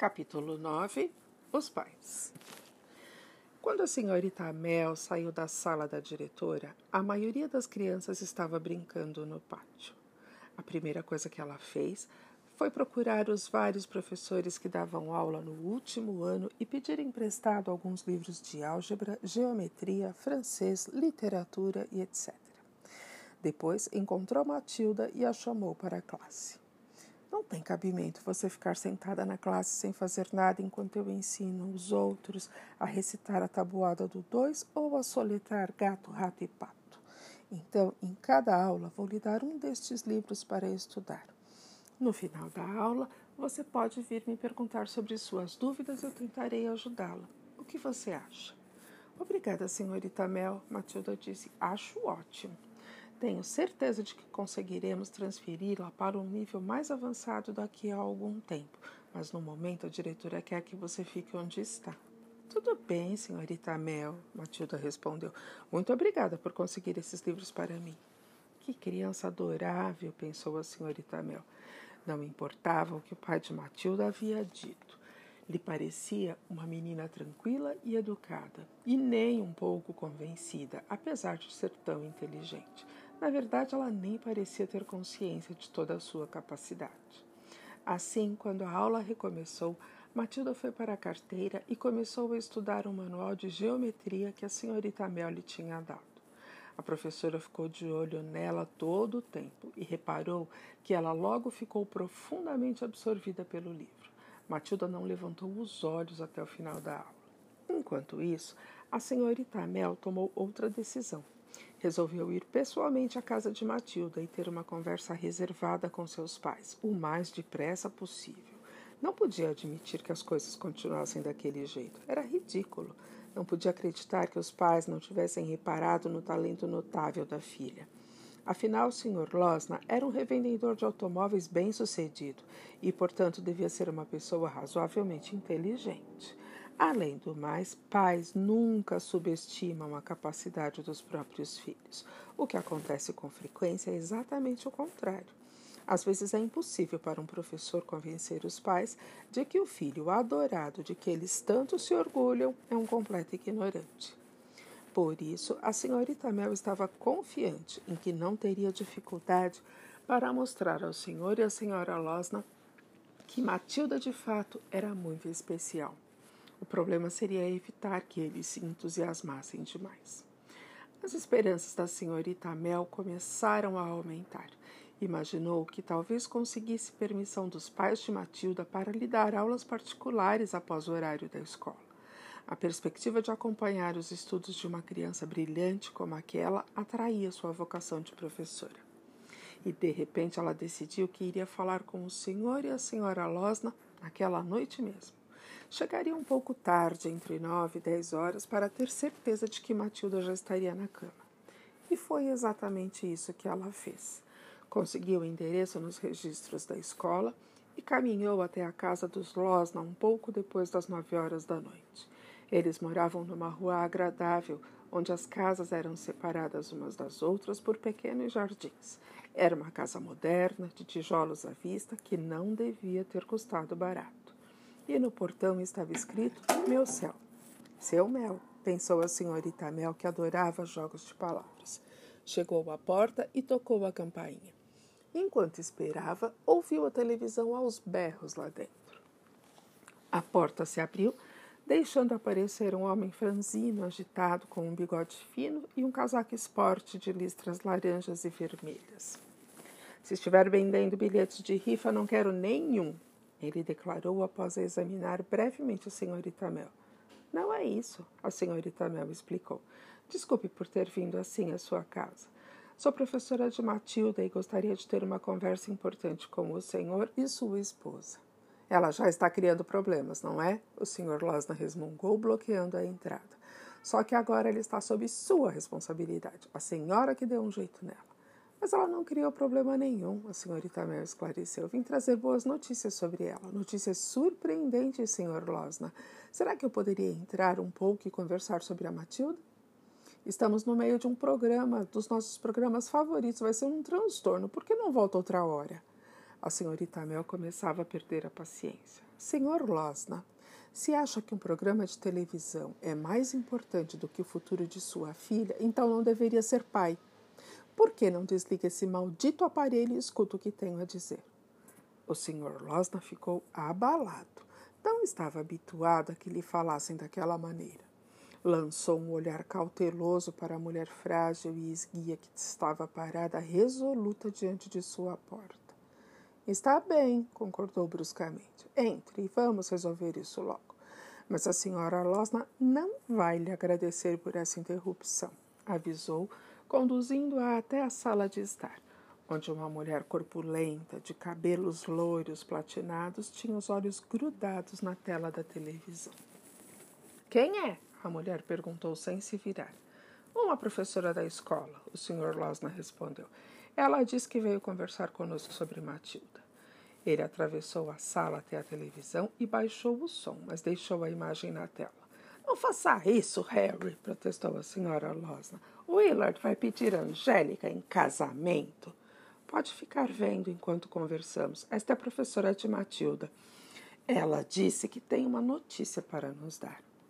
Capítulo 9 Os pais. Quando a senhorita Mel saiu da sala da diretora, a maioria das crianças estava brincando no pátio. A primeira coisa que ela fez foi procurar os vários professores que davam aula no último ano e pedir emprestado alguns livros de álgebra, geometria, francês, literatura e etc. Depois encontrou Matilda e a chamou para a classe. Não tem cabimento você ficar sentada na classe sem fazer nada enquanto eu ensino os outros a recitar a tabuada do dois ou a soletrar gato, rato e pato. Então, em cada aula, vou lhe dar um destes livros para estudar. No final da aula, você pode vir me perguntar sobre suas dúvidas e eu tentarei ajudá-la. O que você acha? Obrigada, senhorita Mel, Matilda disse. Acho ótimo. Tenho certeza de que conseguiremos transferi-la para um nível mais avançado daqui a algum tempo, mas no momento a diretora quer que você fique onde está. Tudo bem, senhorita Mel, Matilda respondeu. Muito obrigada por conseguir esses livros para mim. Que criança adorável, pensou a senhorita Mel. Não importava o que o pai de Matilda havia dito. Lhe parecia uma menina tranquila e educada, e nem um pouco convencida, apesar de ser tão inteligente. Na verdade, ela nem parecia ter consciência de toda a sua capacidade. Assim, quando a aula recomeçou, Matilda foi para a carteira e começou a estudar um manual de geometria que a senhorita Mel lhe tinha dado. A professora ficou de olho nela todo o tempo e reparou que ela logo ficou profundamente absorvida pelo livro. Matilda não levantou os olhos até o final da aula. Enquanto isso, a senhorita Mel tomou outra decisão resolveu ir pessoalmente à casa de Matilda e ter uma conversa reservada com seus pais, o mais depressa possível. Não podia admitir que as coisas continuassem daquele jeito. Era ridículo. Não podia acreditar que os pais não tivessem reparado no talento notável da filha. Afinal, o Sr. Losna era um revendedor de automóveis bem-sucedido e, portanto, devia ser uma pessoa razoavelmente inteligente. Além do mais, pais nunca subestimam a capacidade dos próprios filhos. O que acontece com frequência é exatamente o contrário. Às vezes é impossível para um professor convencer os pais de que o filho adorado de que eles tanto se orgulham é um completo ignorante. Por isso, a senhorita Mel estava confiante em que não teria dificuldade para mostrar ao senhor e à senhora Losna que Matilda de fato era muito especial. O problema seria evitar que eles se entusiasmassem demais. As esperanças da senhorita Mel começaram a aumentar. Imaginou que talvez conseguisse permissão dos pais de Matilda para lhe dar aulas particulares após o horário da escola. A perspectiva de acompanhar os estudos de uma criança brilhante como aquela atraía sua vocação de professora. E de repente ela decidiu que iria falar com o senhor e a senhora Losna naquela noite mesmo. Chegaria um pouco tarde, entre nove e dez horas, para ter certeza de que Matilda já estaria na cama. E foi exatamente isso que ela fez. Conseguiu o endereço nos registros da escola e caminhou até a casa dos Losna um pouco depois das nove horas da noite. Eles moravam numa rua agradável, onde as casas eram separadas umas das outras por pequenos jardins. Era uma casa moderna, de tijolos à vista, que não devia ter custado barato e no portão estava escrito Meu céu. Seu mel, pensou a senhorita Mel, que adorava jogos de palavras. Chegou à porta e tocou a campainha. Enquanto esperava, ouviu a televisão aos berros lá dentro. A porta se abriu, deixando aparecer um homem franzino, agitado, com um bigode fino e um casaco esporte de listras laranjas e vermelhas. Se estiver vendendo bilhetes de rifa, não quero nenhum, ele declarou após examinar brevemente a senhorita Mel. Não é isso, a senhorita Mel explicou. Desculpe por ter vindo assim à sua casa. Sou professora de Matilda e gostaria de ter uma conversa importante com o senhor e sua esposa. Ela já está criando problemas, não é? O senhor Losna resmungou, bloqueando a entrada. Só que agora ele está sob sua responsabilidade. A senhora que deu um jeito nela. Mas ela não criou problema nenhum, a senhorita Mel esclareceu. Vim trazer boas notícias sobre ela. Notícias surpreendentes, senhor Losna. Será que eu poderia entrar um pouco e conversar sobre a Matilda? Estamos no meio de um programa, dos nossos programas favoritos. Vai ser um transtorno. Por que não volta outra hora? A senhorita Mel começava a perder a paciência. Senhor Losna, se acha que um programa de televisão é mais importante do que o futuro de sua filha, então não deveria ser pai. Por que não desliga esse maldito aparelho e escuta o que tenho a dizer? O Sr. Losna ficou abalado. Não estava habituado a que lhe falassem daquela maneira. Lançou um olhar cauteloso para a mulher frágil e esguia que estava parada resoluta diante de sua porta. Está bem, concordou bruscamente. Entre e vamos resolver isso logo. Mas a senhora Losna não vai lhe agradecer por essa interrupção, avisou, conduzindo-a até a sala de estar, onde uma mulher corpulenta, de cabelos loiros platinados, tinha os olhos grudados na tela da televisão. Quem é? A mulher perguntou sem se virar. Uma professora da escola, o Sr. Losna respondeu. Ela disse que veio conversar conosco sobre Matilda. Ele atravessou a sala até a televisão e baixou o som, mas deixou a imagem na tela. Não faça isso, Harry, protestou a senhora Losna. Willard vai pedir a Angélica em casamento. Pode ficar vendo enquanto conversamos. Esta é a professora de Matilda. Ela disse que tem uma notícia para nos dar.